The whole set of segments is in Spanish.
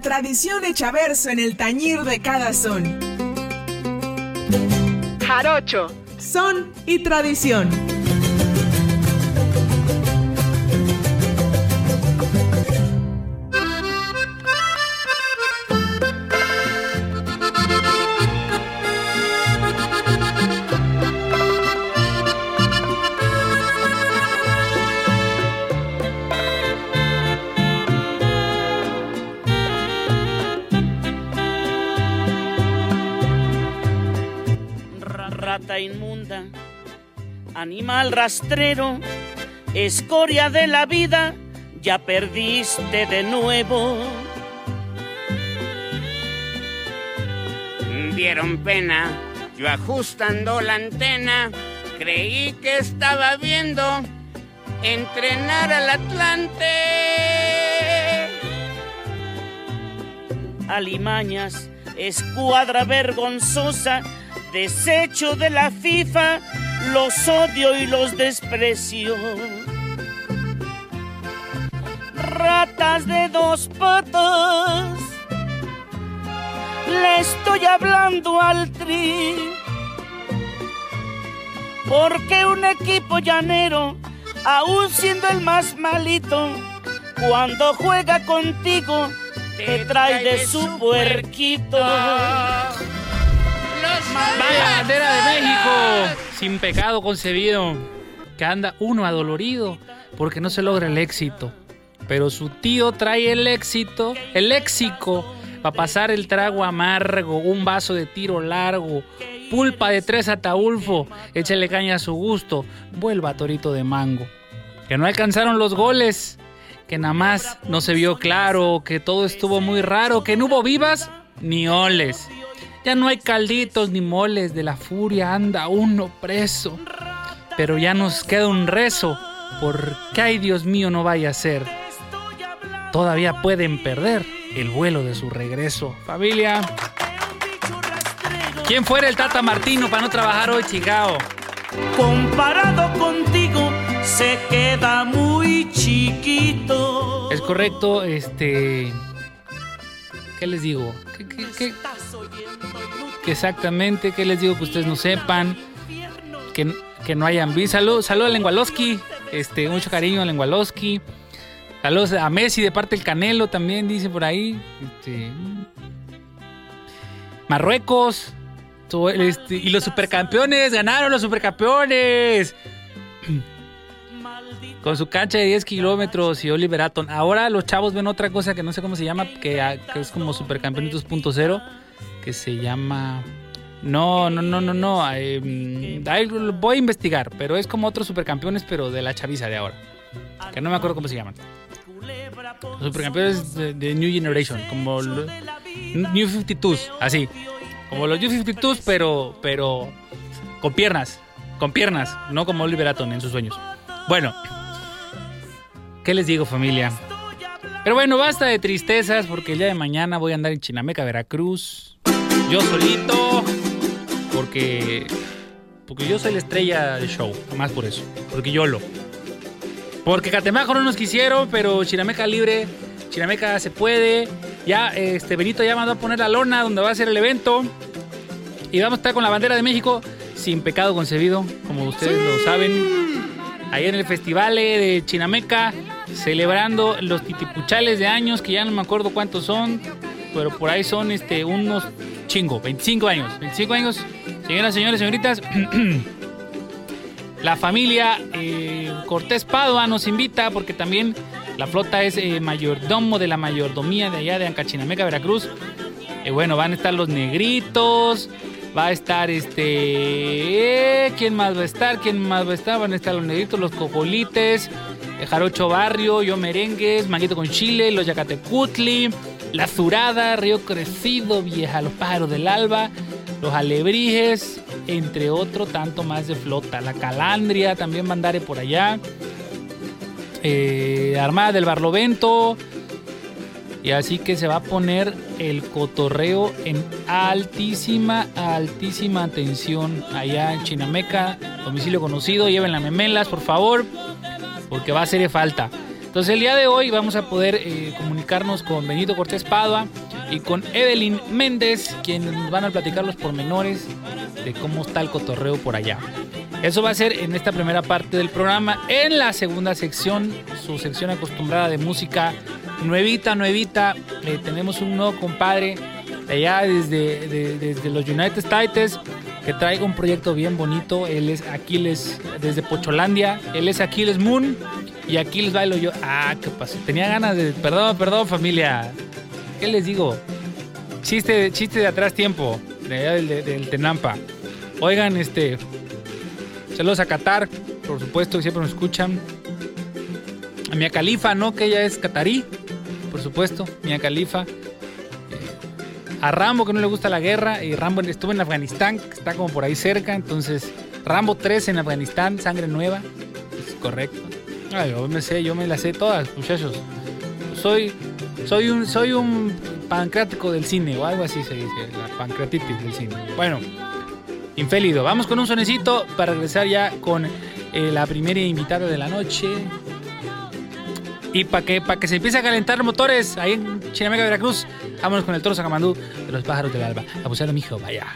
la tradición hecha verso en el tañir de cada son. Jarocho, son y tradición. Animal rastrero, escoria de la vida, ya perdiste de nuevo. Dieron pena, yo ajustando la antena, creí que estaba viendo entrenar al Atlante. Alimañas, escuadra vergonzosa, desecho de la FIFA, los odio y los desprecio. Ratas de dos patas, le estoy hablando al tri. Porque un equipo llanero, aún siendo el más malito, cuando juega contigo, te trae de su puerquito. Vaya bandera de México, sin pecado concebido, que anda uno adolorido porque no se logra el éxito. Pero su tío trae el éxito, el léxico, para pasar el trago amargo, un vaso de tiro largo, pulpa de tres ataulfo, échale caña a su gusto, vuelva torito de mango. Que no alcanzaron los goles, que nada más no se vio claro, que todo estuvo muy raro, que no hubo vivas ni oles. Ya no hay calditos ni moles, de la furia anda uno preso. Pero ya nos queda un rezo, porque ay Dios mío no vaya a ser. Todavía pueden perder el vuelo de su regreso. Familia. ¿Quién fuera el Tata Martino para no trabajar hoy, chingao? Comparado contigo, se queda muy chiquito. Es correcto, este. ¿Qué les digo? ¿Qué, qué, qué? Que exactamente, que les digo que ustedes no sepan, que, que no hayan visto. Salud, salud a Lengualoski, este, mucho cariño a Lengualoski. Saludos a Messi de parte del Canelo también, dice por ahí. Este, Marruecos. Este, y los supercampeones, ganaron los supercampeones. Con su cancha de 10 kilómetros y Oliver Atom. Ahora los chavos ven otra cosa que no sé cómo se llama, que, que es como Supercampeones 2.0 que se llama... No, no, no, no, no. Eh, voy a investigar, pero es como otros supercampeones, pero de la chaviza de ahora. Que no me acuerdo cómo se llaman. Los supercampeones de, New Generation, como New 52, así. Como los New 52, pero, pero con piernas. Con piernas, no como Oliver Atom en sus sueños. Bueno, ¿qué les digo, familia? Pero bueno, basta de tristezas porque el día de mañana voy a andar en Chinameca, Veracruz yo solito, porque, porque yo soy la estrella del show, más por eso, porque yo lo. Porque Catemajo no nos quisieron, pero Chinameca libre, Chinameca se puede. Ya, este Benito ya mandó a poner la lona donde va a ser el evento. Y vamos a estar con la bandera de México sin pecado concebido, como ustedes lo saben. Ahí en el festival de Chinameca, celebrando los titipuchales de años, que ya no me acuerdo cuántos son, pero por ahí son este, unos chingo, 25 años. 25 años, señoras, señores, señoritas. La familia eh, Cortés Padua nos invita porque también la flota es eh, mayordomo de la mayordomía de allá de Ancachinameca, Veracruz. Eh, bueno, van a estar los negritos, va a estar este... ¿Quién más va a estar? ¿Quién más va a estar? Van a estar los negritos, los cojolites, Jarocho Barrio, Yo Merengues, Manguito con Chile, los Yacatecutli, la Zurada, Río Crecido, Vieja, Los Pájaros del Alba, Los Alebrijes, entre otro tanto más de flota. La Calandria, también Mandare por allá. Eh, Armada del Barlovento. Y así que se va a poner el cotorreo en altísima, altísima atención allá en Chinameca. Domicilio conocido, lleven las memelas, por favor, porque va a de falta. Entonces el día de hoy vamos a poder eh, comunicarnos con Benito Cortés Padua y con Evelyn Méndez, quienes nos van a platicar los pormenores de cómo está el cotorreo por allá. Eso va a ser en esta primera parte del programa. En la segunda sección, su sección acostumbrada de música nuevita, nuevita, eh, tenemos un nuevo compadre allá desde, de- desde los United States que traiga un proyecto bien bonito. Él es Aquiles desde Pocholandia. Él es Aquiles Moon y Aquiles Bailo yo. Ah, ¿qué pasó? Tenía ganas de. Perdón, perdón, familia. ¿Qué les digo? Chiste, chiste de atrás tiempo, de allá del, de- del Tenampa. Oigan, este. Saludos a Qatar, por supuesto, que siempre nos escuchan. A Mia Califa, ¿no? Que ella es catarí, por supuesto. Mia Califa. Eh, A Rambo, que no le gusta la guerra. Y Rambo estuvo en Afganistán, que está como por ahí cerca. Entonces, Rambo 3 en Afganistán, sangre nueva. Es correcto. Ay, yo me sé, yo me las sé todas, muchachos. Soy, soy un, soy un pancrático del cine o algo así se dice, la pancreatitis del cine. Bueno, infélido. Vamos con un sonecito para regresar ya con eh, la primera invitada de la noche. Y para que, pa que se empiece a calentar motores ahí en Chinamega, Veracruz, vámonos con el toro Sacamandú de los pájaros del alba. Abusado, mijo, vaya.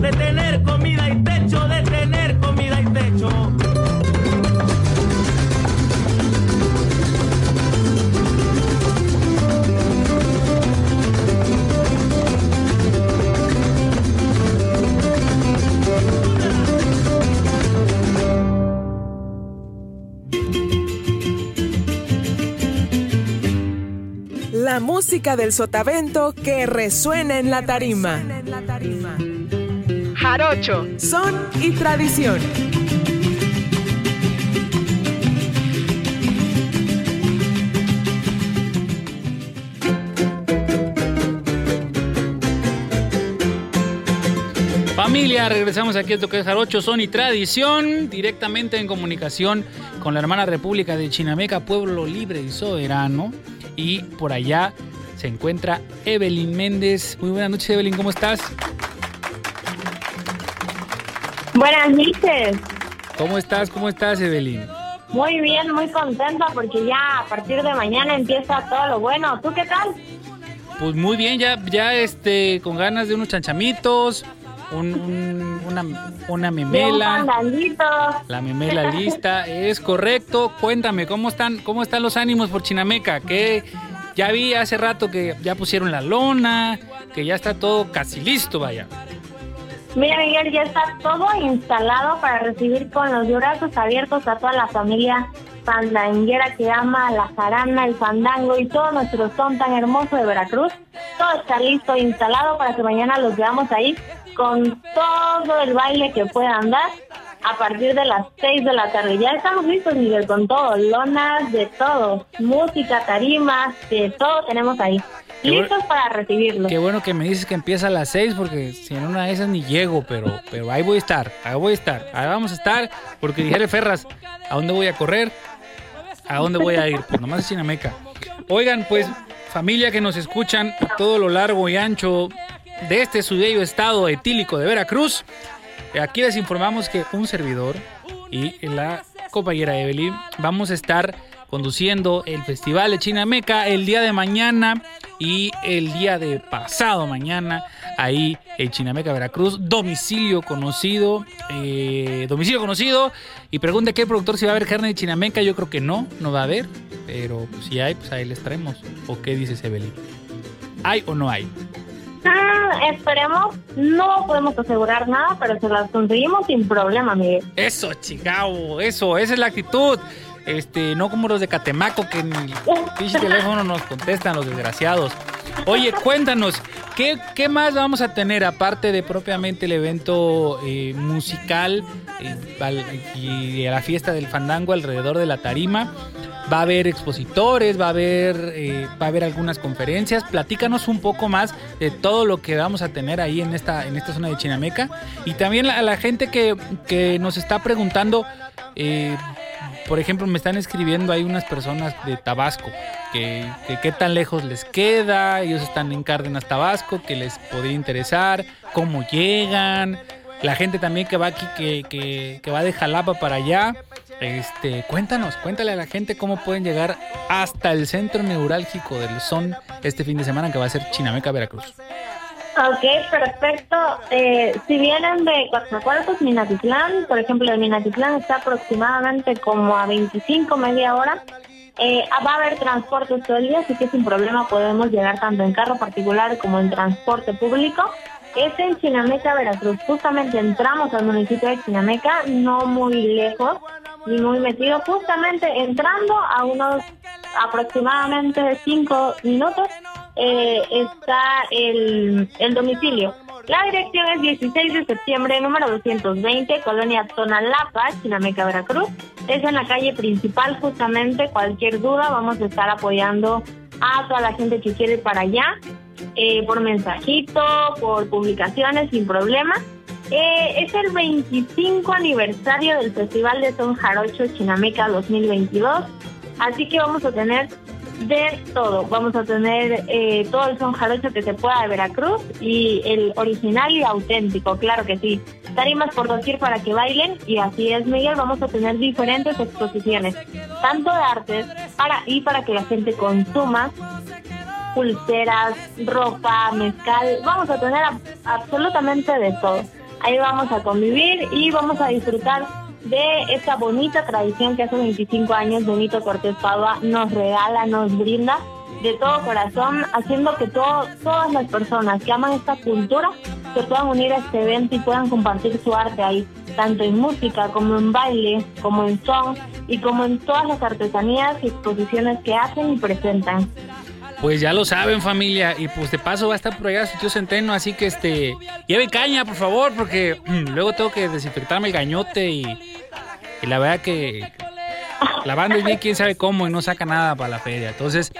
De tener comida y techo, de tener comida y techo. La música del sotavento que resuena en la tarima. Jarocho, son y tradición. Familia, regresamos aquí a Toque Jarocho, son y tradición, directamente en comunicación con la hermana República de Chinameca, pueblo libre y soberano. Y por allá se encuentra Evelyn Méndez. Muy buenas noches, Evelyn, ¿cómo estás? Buenas noches. ¿Cómo estás? ¿Cómo estás, Evelyn? Muy bien, muy contenta porque ya a partir de mañana empieza todo lo bueno. ¿Tú qué tal? Pues muy bien, ya, ya este, con ganas de unos chanchamitos, un- un- una, una un memela. fandangito. La memela lista, es correcto. Cuéntame, ¿cómo están, cómo están los ánimos por Chinameca? Que ya vi hace rato que ya pusieron la lona, que ya está todo casi listo, vaya. Mira, Miguel, ya está todo instalado para recibir con los brazos abiertos a toda la familia fandanguera que ama la jarana, el fandango y todo nuestro son tan hermoso de Veracruz. Todo está listo instalado para que mañana los veamos ahí con todo el baile que puedan dar a partir de las 6 de la tarde. Ya estamos listos, Miguel, con todo, lonas, de todo, música, tarimas, de todo tenemos ahí. Qué Listos para recibirlos. Qué bueno que me dices que empieza a las 6 porque si en una de esas ni llego, pero, pero ahí voy a estar, ahí voy a estar, ahí vamos a estar, porque dijere Ferras, ¿a dónde voy a correr? ¿A dónde voy a ir? Pues nomás a Chinameca. Oigan, pues familia que nos escuchan a todo lo largo y ancho de este su bello estado etílico de Veracruz, aquí les informamos que un servidor y la compañera Evelyn vamos a estar conduciendo el Festival de Chinameca el día de mañana y el día de pasado mañana ahí en Chinameca, Veracruz, domicilio conocido, eh, domicilio conocido y pregunta qué productor si va a haber carne de Chinameca, yo creo que no, no va a haber, pero si hay, pues ahí les traemos. ¿O qué dices Evelyn? ¿Hay o no hay? Ah, esperemos, no podemos asegurar nada, pero se las conseguimos sin problema, Miguel. Eso, chingao, eso, esa es la actitud. Este, no como los de Catemaco que ni pinche teléfono nos contestan los desgraciados. Oye, cuéntanos, ¿qué, qué más vamos a tener aparte de propiamente el evento eh, musical eh, al- y la fiesta del fandango alrededor de la tarima? Va a haber expositores, va a haber, eh, va a haber algunas conferencias. Platícanos un poco más de todo lo que vamos a tener ahí en esta, en esta zona de Chinameca. Y también a la gente que, que nos está preguntando, eh, por ejemplo, me están escribiendo hay unas personas de Tabasco, que, que qué tan lejos les queda, ellos están en Cárdenas, Tabasco, que les podría interesar, cómo llegan, la gente también que va aquí, que, que, que va de Jalapa para allá. Este, cuéntanos, cuéntale a la gente cómo pueden llegar hasta el centro neurálgico del son este fin de semana que va a ser Chinameca, Veracruz. Ok, perfecto. Eh, si vienen de Coatzacoalcos, Minatitlán, por ejemplo, de Minatitlán está aproximadamente como a 25, media hora. Eh, va a haber transporte todo el día, así que sin problema podemos llegar tanto en carro particular como en transporte público. Es en Chinameca, Veracruz. Justamente entramos al municipio de Chinameca, no muy lejos ni muy metido, justamente entrando a unos aproximadamente cinco minutos eh, está el, el domicilio. La dirección es 16 de septiembre, número 220, Colonia Tonalapa, Chinameca, Veracruz. Es en la calle principal, justamente. Cualquier duda, vamos a estar apoyando a toda la gente que quiere ir para allá, eh, por mensajito, por publicaciones, sin problema. Eh, es el 25 aniversario del Festival de Son Jarocho Chinameca 2022, así que vamos a tener de todo. Vamos a tener eh, todo el son jarocho que se pueda de Veracruz y el original y auténtico, claro que sí. Tarimas por doquier para que bailen y así es, Miguel. Vamos a tener diferentes exposiciones, tanto de artes para y para que la gente consuma pulseras, ropa, mezcal. Vamos a tener absolutamente de todo. Ahí vamos a convivir y vamos a disfrutar de esta bonita tradición que hace 25 años Benito Cortés Padua nos regala, nos brinda de todo corazón, haciendo que todo, todas las personas que aman esta cultura se puedan unir a este evento y puedan compartir su arte ahí, tanto en música como en baile, como en son y como en todas las artesanías y exposiciones que hacen y presentan. Pues ya lo saben, familia. Y pues de paso va a estar por allá su tío Centeno. Así que este. Lleve caña, por favor, porque luego tengo que desinfectarme el gañote. Y, y la verdad que. La banda es bien quién sabe cómo y no saca nada para la feria. Entonces,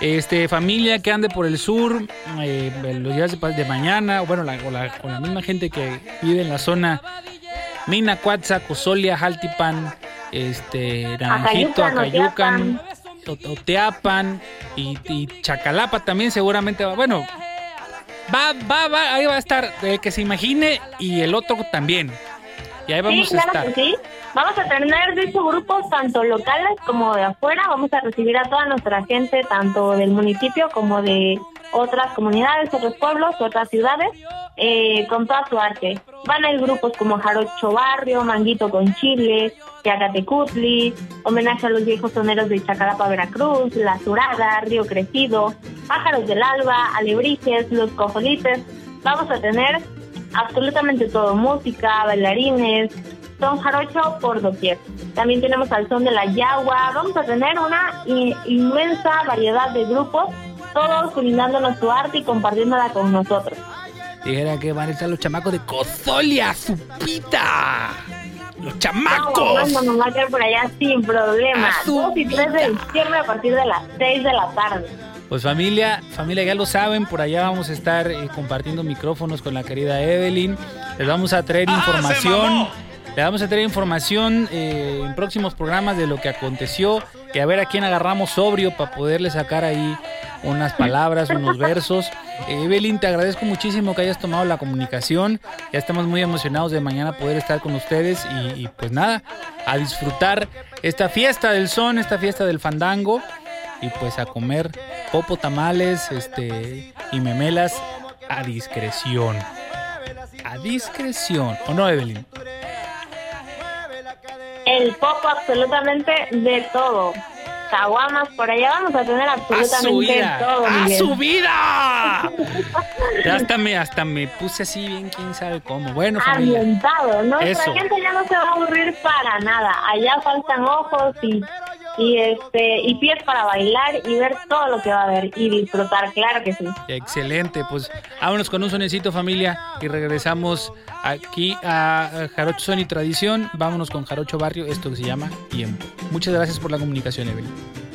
este familia que ande por el sur, eh, los días de, de mañana, bueno, la, con, la, con la misma gente que vive en la zona Mina, Cuatza, Cosolia, Jaltipan, este, Naranjito, Acayucan, Acayucan, Oteapan y, y Chacalapa también seguramente va. Bueno, va, va, va, ahí va a estar el que se imagine y el otro también. Y ahí vamos sí, a claro estar. que sí. Vamos a tener de hecho grupos tanto locales como de afuera. Vamos a recibir a toda nuestra gente, tanto del municipio como de otras comunidades, otros pueblos, otras ciudades, eh, con toda su arte. Van a ir grupos como Jarocho Barrio, Manguito con Chile, Yacatecutli, homenaje a los viejos soneros de Chacalapa, Veracruz, La Surada, Río Crecido, Pájaros del Alba, Alebrijes, Los Cojolites. Vamos a tener absolutamente todo, música, bailarines, son jarocho por doquier. También tenemos al son de la yagua, vamos a tener una inmensa variedad de grupos, todos brindándonos su arte y compartiéndola con nosotros. Dijera que van a estar los chamacos de Cozolia, Supita. Los chamacos. no, nos va a quedar por allá sin problema. A su 2 y 3 de diciembre a partir de las 6 de la tarde. Pues familia, familia ya lo saben, por allá vamos a estar eh, compartiendo micrófonos con la querida Evelyn. Les vamos a traer información. Les vamos a traer información eh, en próximos programas de lo que aconteció y a ver a quién agarramos sobrio para poderle sacar ahí unas palabras, unos versos. Eh, Evelyn, te agradezco muchísimo que hayas tomado la comunicación. Ya estamos muy emocionados de mañana poder estar con ustedes y, y pues nada, a disfrutar esta fiesta del son, esta fiesta del fandango y pues a comer popo tamales este y memelas a discreción. A discreción. ¿O no, Evelyn? El poco absolutamente de todo. Caguamas, por allá vamos a tener ¡A su absolutamente todo. ¡A Miguel. su vida! Ya hasta me, hasta me puse así bien, quién sabe cómo. Bueno, familia. ambientado. Nuestra Eso. gente ya no se va a aburrir para nada. Allá faltan ojos y, y este y pies para bailar y ver todo lo que va a haber y disfrutar, claro que sí. Excelente, pues vámonos con un sonecito familia y regresamos aquí a Jarocho Son y Tradición. Vámonos con Jarocho Barrio, esto que se llama Tiempo. Muchas gracias por la comunicación, Evelyn.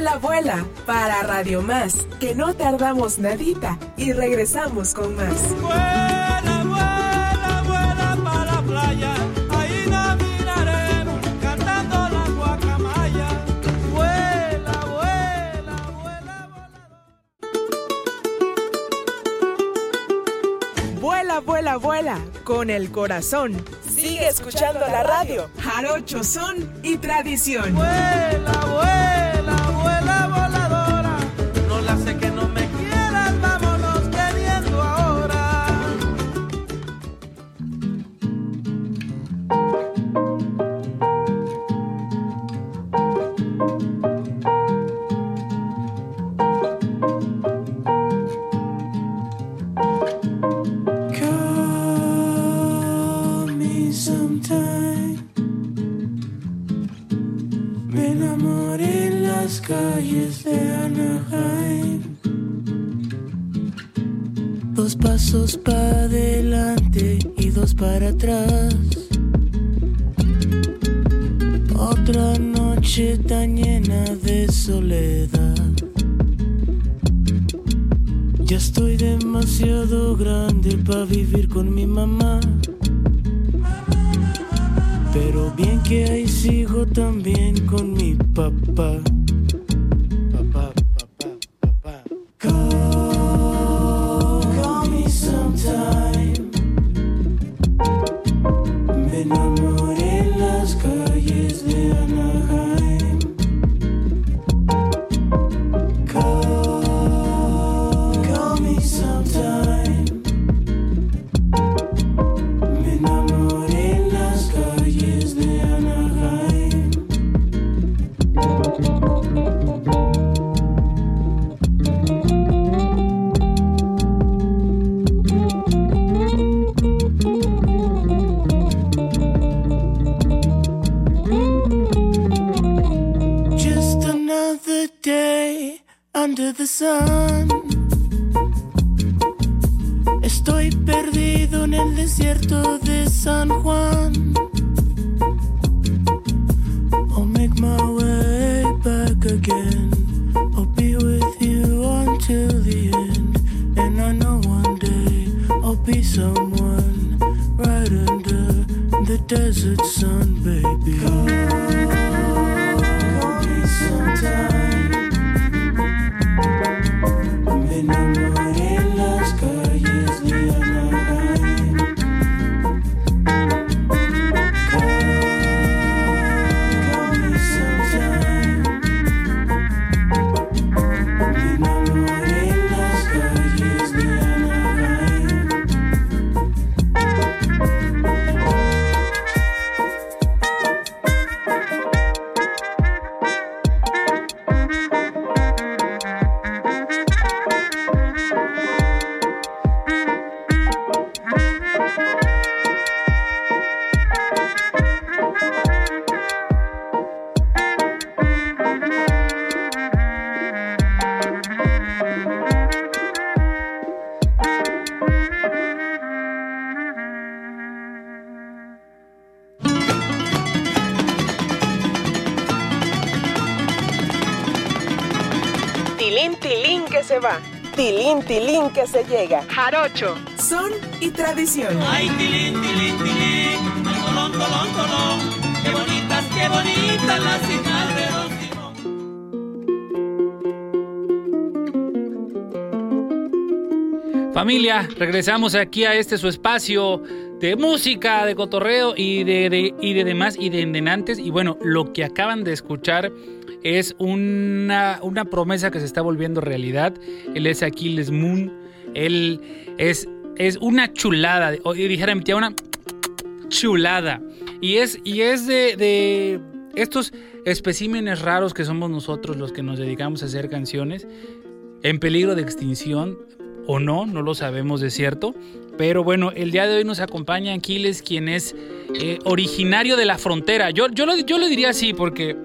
Vuela, vuela para Radio Más, que no tardamos nadita y regresamos con más. Vuela, vuela, vuela para la playa. Ahí caminaremos cantando la guacamaya. Vuela, vuela, vuela, vuela. Vuela, vuela, vuela con el corazón. Sigue escuchando la radio. Jarocho son y tradición. Vuela, vuela vuela. Estoy demasiado grande para vivir con mi mamá. Pero bien que ahí sigo también con mi papá. Tilín, tilín que se llega. Jarocho. Son y tradición. Ay, tilín, tilín, tilín. Ay, tolón, tolón, tolón. Qué bonitas, qué bonitas las de Simón. Familia, regresamos aquí a este su espacio de música, de cotorreo y de, de- y de demás y de endenantes. Y bueno, lo que acaban de escuchar es una, una promesa que se está volviendo realidad. Él es Aquiles Moon. Él es, es una chulada. Dijera mi tía, una chulada. Y es, y es de, de estos especímenes raros que somos nosotros los que nos dedicamos a hacer canciones en peligro de extinción o no, no lo sabemos de cierto. Pero bueno, el día de hoy nos acompaña Aquiles, quien es eh, originario de la frontera. Yo, yo, lo, yo lo diría así porque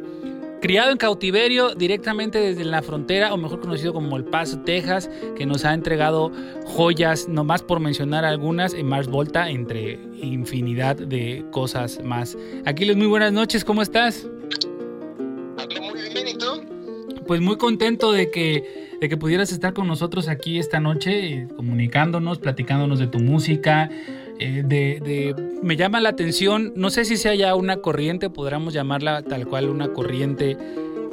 criado en cautiverio directamente desde la frontera, o mejor conocido como El Paso, Texas, que nos ha entregado joyas, nomás por mencionar algunas, en Mars Volta, entre infinidad de cosas más. Aquiles, muy buenas noches, ¿cómo estás? Muy bien, ¿y tú? Pues muy contento de que, de que pudieras estar con nosotros aquí esta noche, eh, comunicándonos, platicándonos de tu música. Eh, de, de- me llama la atención, no sé si sea ya una corriente, podríamos llamarla tal cual una corriente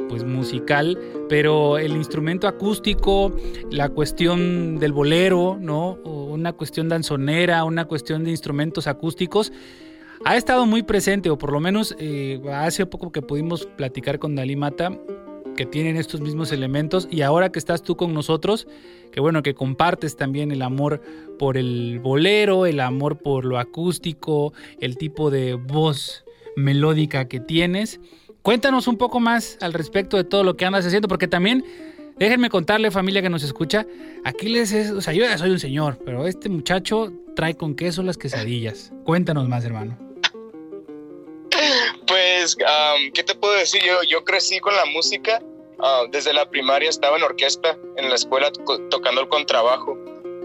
pues musical, pero el instrumento acústico, la cuestión del bolero, ¿no? Una cuestión danzonera, una cuestión de instrumentos acústicos, ha estado muy presente, o por lo menos eh, hace poco que pudimos platicar con Dalí Mata, que tienen estos mismos elementos, y ahora que estás tú con nosotros, que bueno, que compartes también el amor por el bolero, el amor por lo acústico, el tipo de voz melódica que tienes. Cuéntanos un poco más al respecto de todo lo que andas haciendo, porque también déjenme contarle, familia que nos escucha, Aquiles es, o sea, yo ya soy un señor, pero este muchacho trae con queso las quesadillas. Cuéntanos más, hermano. Pues, am, ¿qué te puedo decir? Yo, yo crecí con la música. ah, desde la primaria estaba en orquesta, en la escuela to- tocando el contrabajo.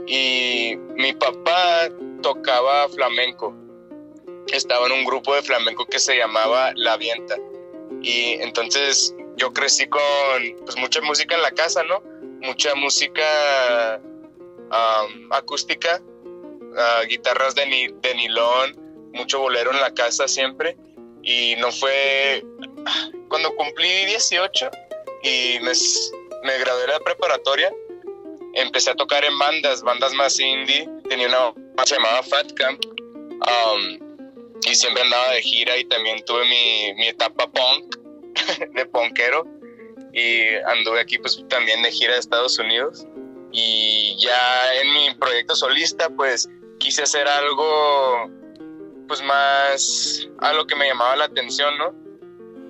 Y mi papá tocaba flamenco. Estaba en un grupo de flamenco que se llamaba La Vienta. Y entonces yo crecí con pues, mucha música en la casa, ¿no? Mucha música acústica, ah, guitarras de, ni- de nilón, mucho bolero en la casa siempre y no fue cuando cumplí 18 y me, me gradué de la preparatoria empecé a tocar en bandas bandas más indie. Tenía una banda que se llamaba Fat Camp um, y siempre andaba de gira y también tuve mi, mi etapa punk de punkero. Y anduve aquí pues también de gira de Estados Unidos. Y ya en mi proyecto solista pues quise hacer algo pues más a lo que me llamaba la atención, ¿no?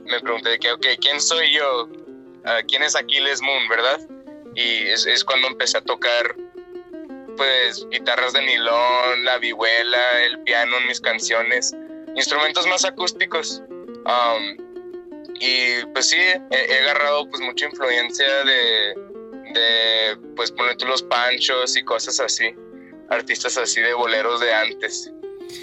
Me pregunté de que, ok, ¿quién soy yo? Ah, ¿Quién es Aquiles Moon, verdad? Y es, cuando empecé a tocar, pues, guitarras de nilón, la vihuela, el piano en mis canciones, instrumentos más acústicos. Um, y pues sí, he, agarrado pues mucha influencia de, de pues, poner los panchos y cosas así, artistas así de boleros de antes.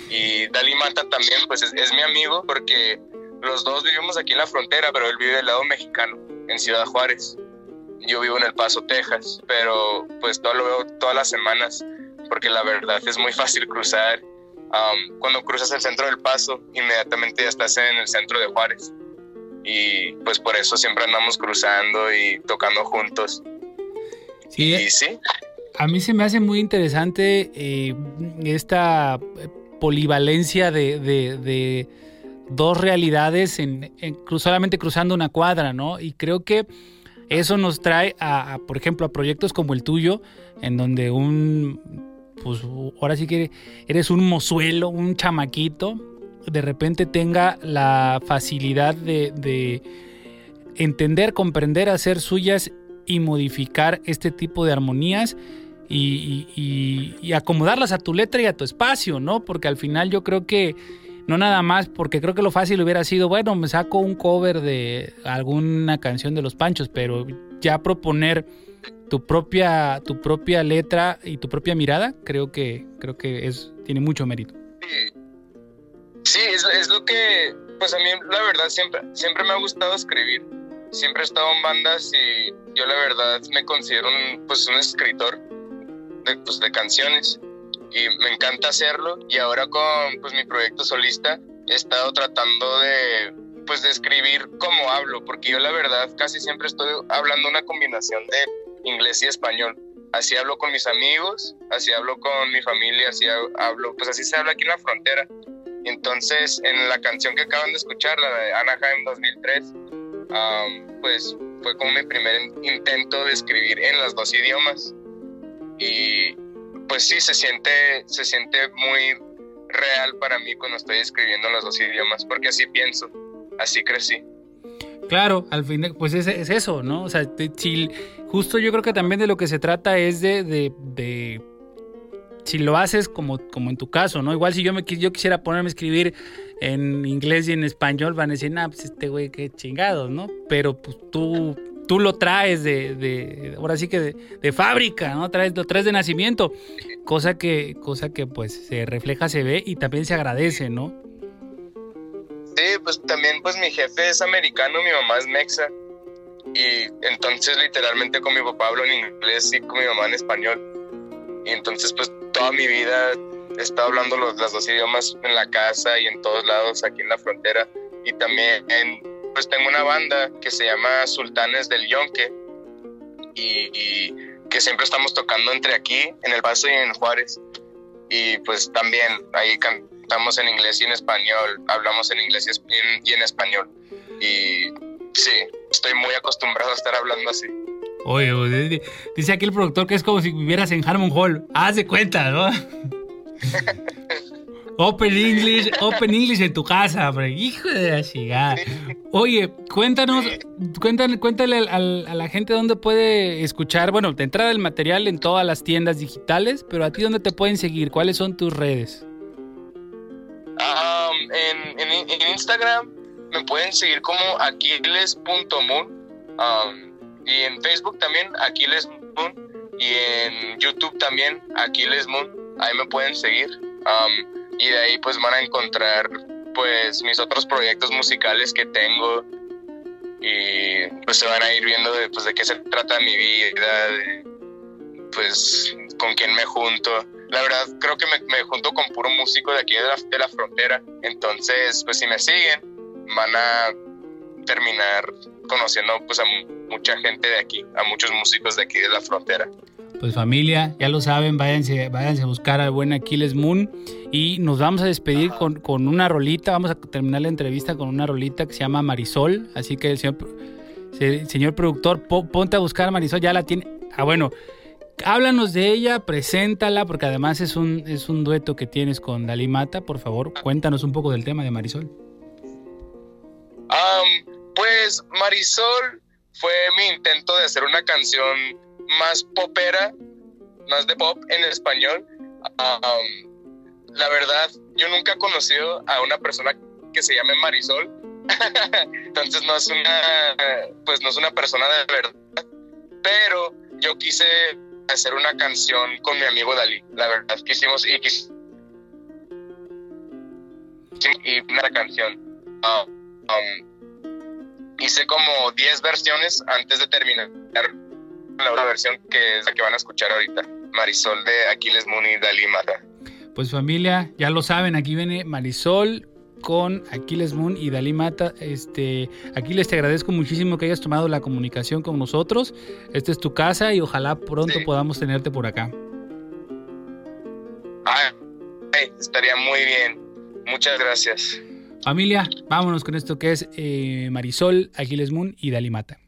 Y Dalí Mata también, pues es, es mi amigo porque los dos vivimos aquí en la frontera, pero él vive del lado mexicano, en Ciudad Juárez. Yo vivo en El Paso, Texas, pero pues todo lo veo todas las semanas porque la verdad es muy fácil cruzar. Um, cuando cruzas el centro del Paso, inmediatamente ya estás en el centro de Juárez. Y pues por eso siempre andamos cruzando y tocando juntos. Sí, Y sí, A mí se me hace muy interesante eh, esta eh, polivalencia de, de- dos realidades en, solamente cruzando una cuadra, ¿no? Y creo que eso nos trae a, por ejemplo, a proyectos como el tuyo, en donde un, pues ahora sí que eres un mozuelo, un chamaquito, de repente tenga la facilidad de entender, comprender, hacer suyas y modificar este tipo de armonías y, acomodarlas a tu letra y a tu espacio, ¿no? Porque al final yo creo que no nada más, porque creo que lo fácil hubiera sido, bueno, me saco un cover de alguna canción de los Panchos, pero ya proponer tu propia, tu propia letra y tu propia mirada, creo que, creo que es, tiene mucho mérito. Sí, es, es lo que, pues a mí la verdad siempre, siempre me ha gustado escribir. siempre he estado en bandas y yo la verdad me considero un, pues, un escritor de, pues, de canciones. Y me encanta hacerlo. Y ahora con pues, mi proyecto solista he estado tratando de pues de escribir como hablo porque yo la verdad casi siempre estoy hablando una combinación de inglés y español. Así hablo con mis amigos así hablo con mi familia así hablo pues así se habla aquí en la frontera. Entonces en la canción que acaban de escuchar la de Anaheim 2003 um, pues fue como mi primer intento de escribir en los dos idiomas y pues sí se siente se siente muy real para mí cuando estoy escribiendo en los dos idiomas porque así pienso así crecí Claro, al fin, pues es, es eso, ¿no? O sea, si, justo yo creo que también de lo que se trata es de, de, de- si lo haces como, como en tu caso, ¿no? Igual si yo me yo quisiera ponerme a escribir en inglés y en español, van a decir, nah, pues este güey, qué chingados, ¿no? Pero pues tú, tú lo traes de, de ahora sí que de, fábrica, ¿no? Traes, lo traes de nacimiento, cosa que, cosa que pues se refleja, se ve y también se agradece, ¿no? Sí, pues también pues mi jefe es americano, mi mamá es mexa y entonces literalmente con mi papá hablo en inglés y con mi mamá en español y entonces pues toda mi vida he estado hablando los, los dos idiomas en la casa y en todos lados aquí en la frontera y también pues tengo una banda que se llama Sultanes del Yonque y, y que siempre estamos tocando entre aquí en El Paso y en Juárez y pues también ahí cantamos en inglés y en español, hablamos en inglés y en, y en español. Y sí, estoy muy acostumbrado a estar hablando así. Oye, oye, di- dice aquí el productor que es como si vivieras en Harmon Hall. Haz de cuenta, ¿no? Open English, Open English en tu casa. Hijo de la chingada. Oye, cuéntanos, cuéntale, cuéntale al- al- a la gente dónde puede escuchar, bueno, de entrada el material en todas las tiendas digitales, pero a ti dónde te pueden seguir, cuáles son tus redes. Um, en, en- en Instagram me pueden seguir como aquiles.moon um, y en Facebook también Aquiles Moon y en YouTube también Aquiles Moon. Ahí me pueden seguir um, y de ahí pues van a encontrar pues mis otros proyectos musicales que tengo y pues se van a ir viendo de, pues, de qué se trata mi vida, de, pues con quién me junto. La verdad creo que me, me junto con puro músico de aquí de la, de la frontera. Entonces, pues si me siguen, van a terminar conociendo pues a mu- mucha gente de aquí, a muchos músicos de aquí de la frontera. Pues familia, ya lo saben, váyanse, váyanse a buscar al buen Aquiles Moon y nos vamos a despedir con, con una rolita, vamos a terminar la entrevista con una rolita que se llama Marisol, así que el señor, se- señor productor, po- ponte a buscar a Marisol, ya la tiene, ah bueno, háblanos de ella, preséntala, porque además es un, es un dueto que tienes con Dalí Mata, por favor, cuéntanos un poco del tema de Marisol. Pues Marisol fue mi intento de hacer una canción más popera, más de pop en español. La verdad, yo nunca he conocido a una persona que se llame Marisol. Entonces no es una, pues no es una persona de verdad. Pero yo quise hacer una canción con mi amigo Dalí. La verdad, quisimos y quis- y una canción. Ah, um, hice como 10 versiones antes de terminar la otra versión que es la que van a escuchar ahorita. Marisol de Aquiles y Dalí Mata. Pues familia, ya lo saben, aquí viene Marisol con Aquiles Moon y Dalí Mata. Este, Aquiles, te agradezco muchísimo que hayas tomado la comunicación con nosotros. Esta es tu casa y ojalá pronto Sí. podamos tenerte por acá. Ah, ay, estaría muy bien. Muchas gracias. Familia, vámonos con esto que es eh, Marisol, Aquiles Moon y Dalí Mata.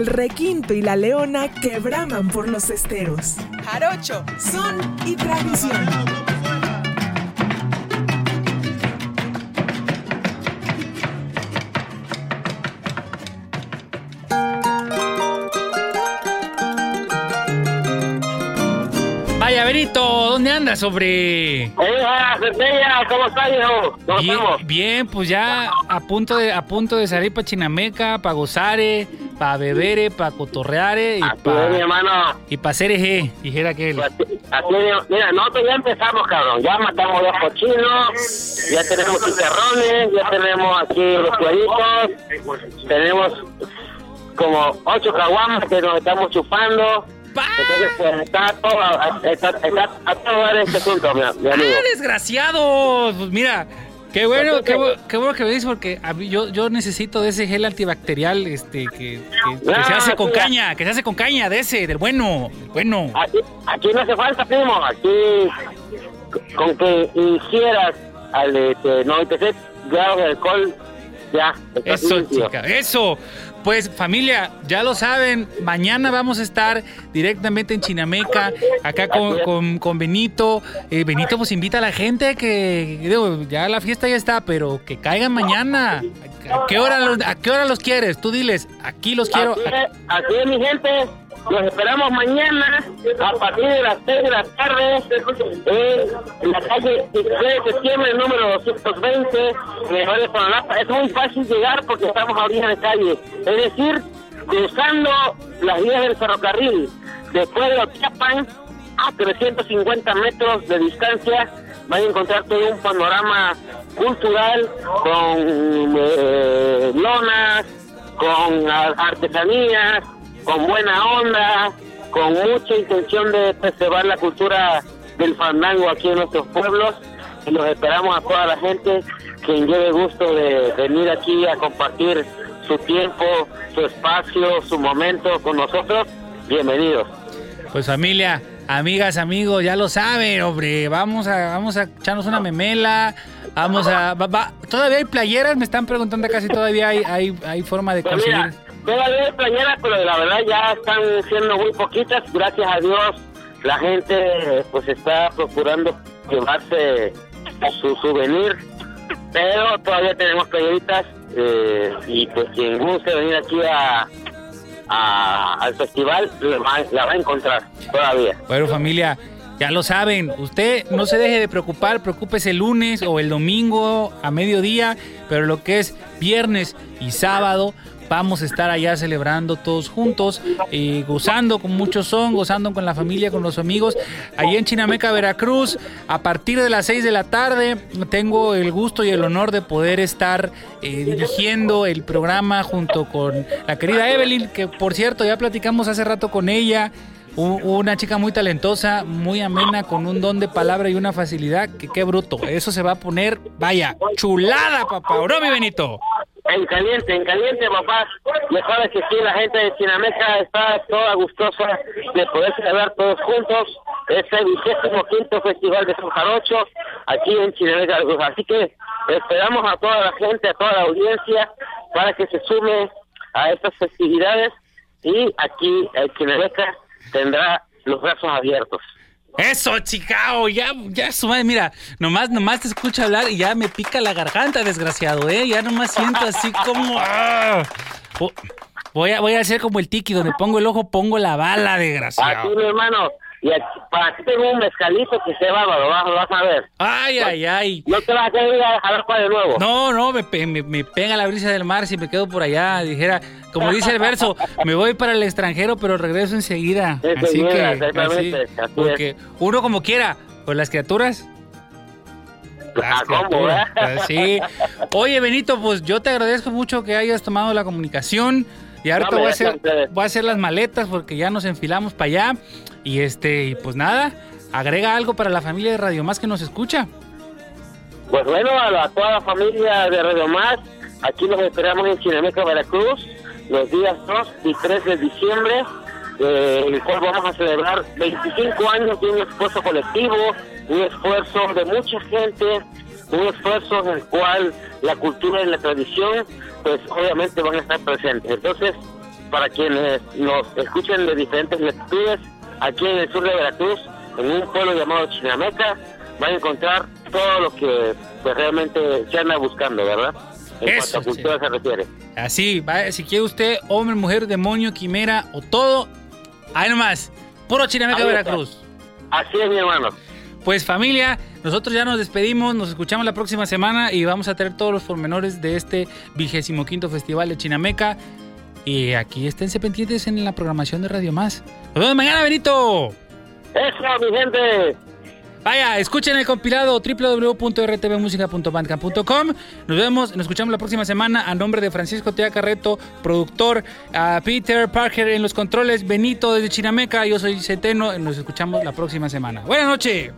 El requinto y la leona que braman por los esteros. Jarocho. Son y tradición. Vaya, Benito, ¿dónde andas, hombre? Hola, Centella, ¿cómo estás, hijo? ¿Cómo Bien, estamos? bien, pues ya a punto de a punto de salir para Chinameca, para gozare, para bebere, para cotorreare y Así es, mi para hermano. y para hacer eje, dijera aquel. Así, es, mira, nosotros ya empezamos, cabrón. Ya matamos dos cochinos, ya tenemos chicharrones, ya tenemos aquí los cueritos, tenemos como ocho caguamas que nos estamos chupando. Entonces, pues, está todo, está, está todo dar este asunto, mi, mi amigo. ¡Ah, desgraciado! Pues mira, qué bueno, qué, bu- qué bueno que me dices porque a mí- yo, yo necesito de ese gel antibacterial este que, que- que Ah, se hace con sí, ya. caña, que se hace con caña, de ese, del bueno, del bueno. Aquí, aquí no hace falta, primo. Aquí, con que hicieras al este, 96 grados de alcohol, ya. Eso, limpio. chica, eso. Pues familia, ya lo saben, mañana vamos a estar directamente en Chinameca, acá con, con, con Benito. Eh, Benito pues invita a la gente que, digo, ya la fiesta ya está, pero que caigan mañana. ¿A qué hora los, a qué hora los quieres? Tú diles, aquí los quiero. Así es, mi gente. Los esperamos mañana a partir de las 6 de la tarde en la calle 16 de septiembre, número 220, en el barrio de Tonalapa. Es muy fácil llegar porque estamos a orilla de calle. Es decir, cruzando las vías del ferrocarril de Otiapan a 350 metros de distancia van a encontrar todo un panorama cultural con eh, lonas, con artesanías, con buena onda, con mucha intención de preservar la cultura del fandango aquí en nuestros pueblos. Y los esperamos a toda la gente quien lleve gusto de venir aquí a compartir su tiempo, su espacio, su momento con nosotros. Bienvenidos. Pues familia, amigas, amigos, ya lo saben, hombre. Vamos a, vamos a echarnos una memela. Vamos a. va- va- Todavía hay playeras, me están preguntando acá si todavía hay, hay, hay forma de Pues conseguir. Todavía hay playeras, pero la verdad ya están siendo muy poquitas. Gracias a Dios, la gente pues está procurando llevarse su souvenir. Pero todavía tenemos playeritas eh, y pues quien guste venir aquí a, al festival va, la va a encontrar todavía. Bueno, familia, ya lo saben. Usted no se deje de preocupar, preocúpese el lunes o el domingo a mediodía, pero lo que es viernes y sábado. Vamos a estar allá celebrando todos juntos, eh, gozando con mucho son, gozando con la familia, con los amigos. Allí en Chinameca, Veracruz, a partir de las 6 de la tarde, tengo el gusto y el honor de poder estar eh, dirigiendo el programa junto con la querida Evelyn, que por cierto ya platicamos hace rato con ella. Una chica muy talentosa, muy amena, con un don de palabra y una facilidad que qué bruto. Eso se va a poner, vaya, chulada, papá. ¿o mi Benito? En caliente, en caliente, papá. Ya sabes que aquí la gente de Chinameca está toda gustosa de poder celebrar todos juntos este vigésimo quinto Festival de San Jarocho aquí en Chinameca. Así que esperamos a toda la gente, a toda la audiencia para que se sume a estas festividades y aquí en Chinameca tendrá los brazos abiertos. Eso, chicao, ya, ya su madre, mira, nomás, nomás te escucho hablar y ya me pica la garganta, desgraciado, ¿eh? Ya nomás siento así como... ¡ah! Vo- Voy a, voy a hacer como el tiki, donde pongo el ojo, pongo la bala, Aquí, desgraciado. mi hermano, y aquí, para ti tengo un mezcalito que se va, lo vas, lo vas a ver. Ay, ay, ay. No te vas a querer ir a jalar para de nuevo. No, no, me, me- me pega la brisa del mar si me quedo por allá. Dijera, como dice el verso, me voy para el extranjero, pero regreso enseguida. Así que, exactamente, así, así porque uno como quiera, pues las criaturas. Las Ah, ¿cómo, criaturas, eh? pues sí. Oye, Benito, pues yo te agradezco mucho que hayas tomado la comunicación. Y ahorita No, voy a hacer, voy a hacer las maletas porque ya nos enfilamos para allá. Y este, y pues nada, agrega algo para la familia de Radio Más que nos escucha. Pues bueno, a, la- toda la familia de Radio Más, aquí los esperamos en Chinameca, Veracruz, los días 2 y 3 de diciembre, eh, el cual vamos a celebrar 25 años de un esfuerzo colectivo, un esfuerzo de mucha gente, un esfuerzo en el cual la cultura y la tradición, pues obviamente van a estar presentes. Entonces, para quienes nos escuchen de diferentes latitudes, aquí en el sur de Veracruz, en un pueblo llamado Chinameca, van a encontrar todo lo que pues realmente se anda buscando, ¿verdad? En Eso, cuanto a cultura se refiere. Así, va, si quiere usted, hombre, mujer, demonio, quimera o todo, ahí nomás, puro Chinameca. Veracruz. Así es, mi hermano. Pues familia, nosotros ya nos despedimos, nos escuchamos la próxima semana y vamos a tener todos los pormenores de este vigésimo quinto festival de Chinameca. Y aquí esténse pendientes en la programación de Radio Más. Nos vemos mañana, Benito. Eso, mi gente. Vaya, escuchen el compilado www.rtvmusica.bandcamp.com. Nos vemos, nos escuchamos la próxima semana a nombre de Francisco Tea Carreto, productor, a Peter Parker en los controles, Benito desde Chinameca, yo soy Centeno, nos escuchamos la próxima semana. Buenas noches.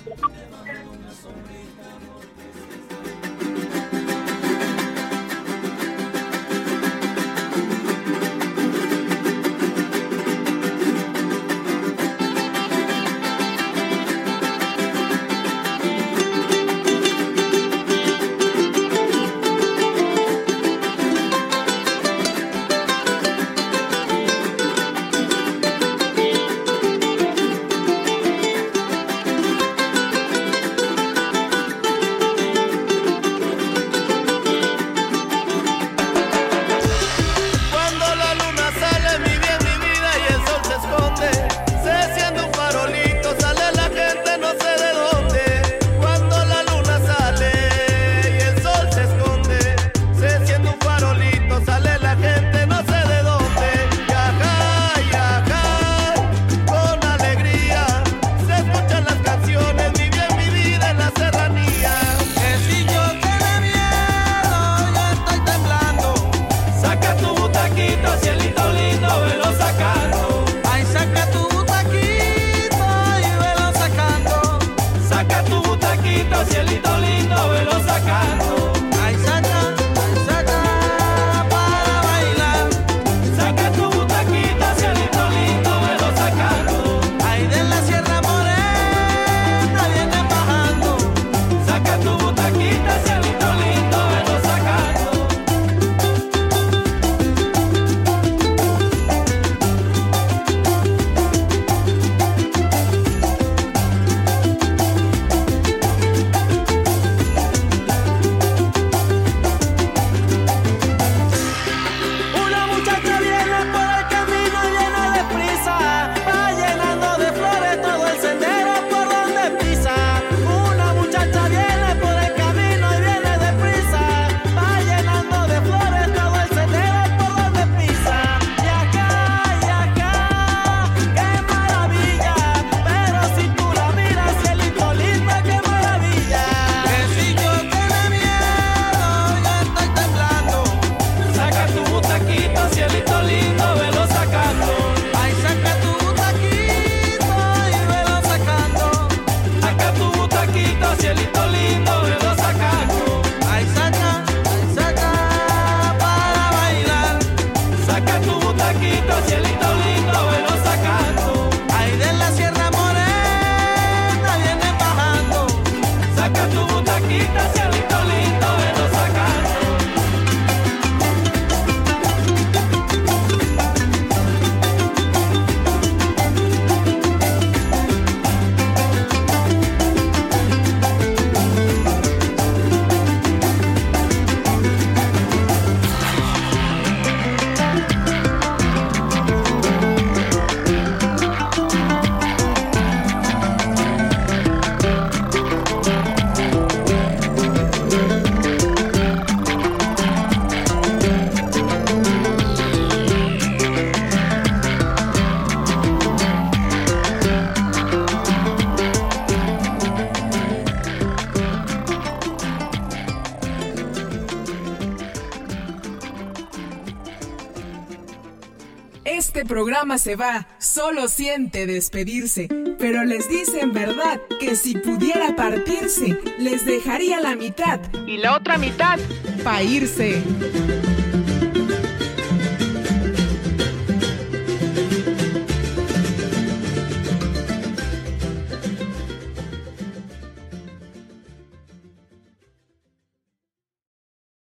Programa se va, solo siente despedirse, pero les dice en verdad que si pudiera partirse, les dejaría la mitad. Y la otra mitad. Para irse.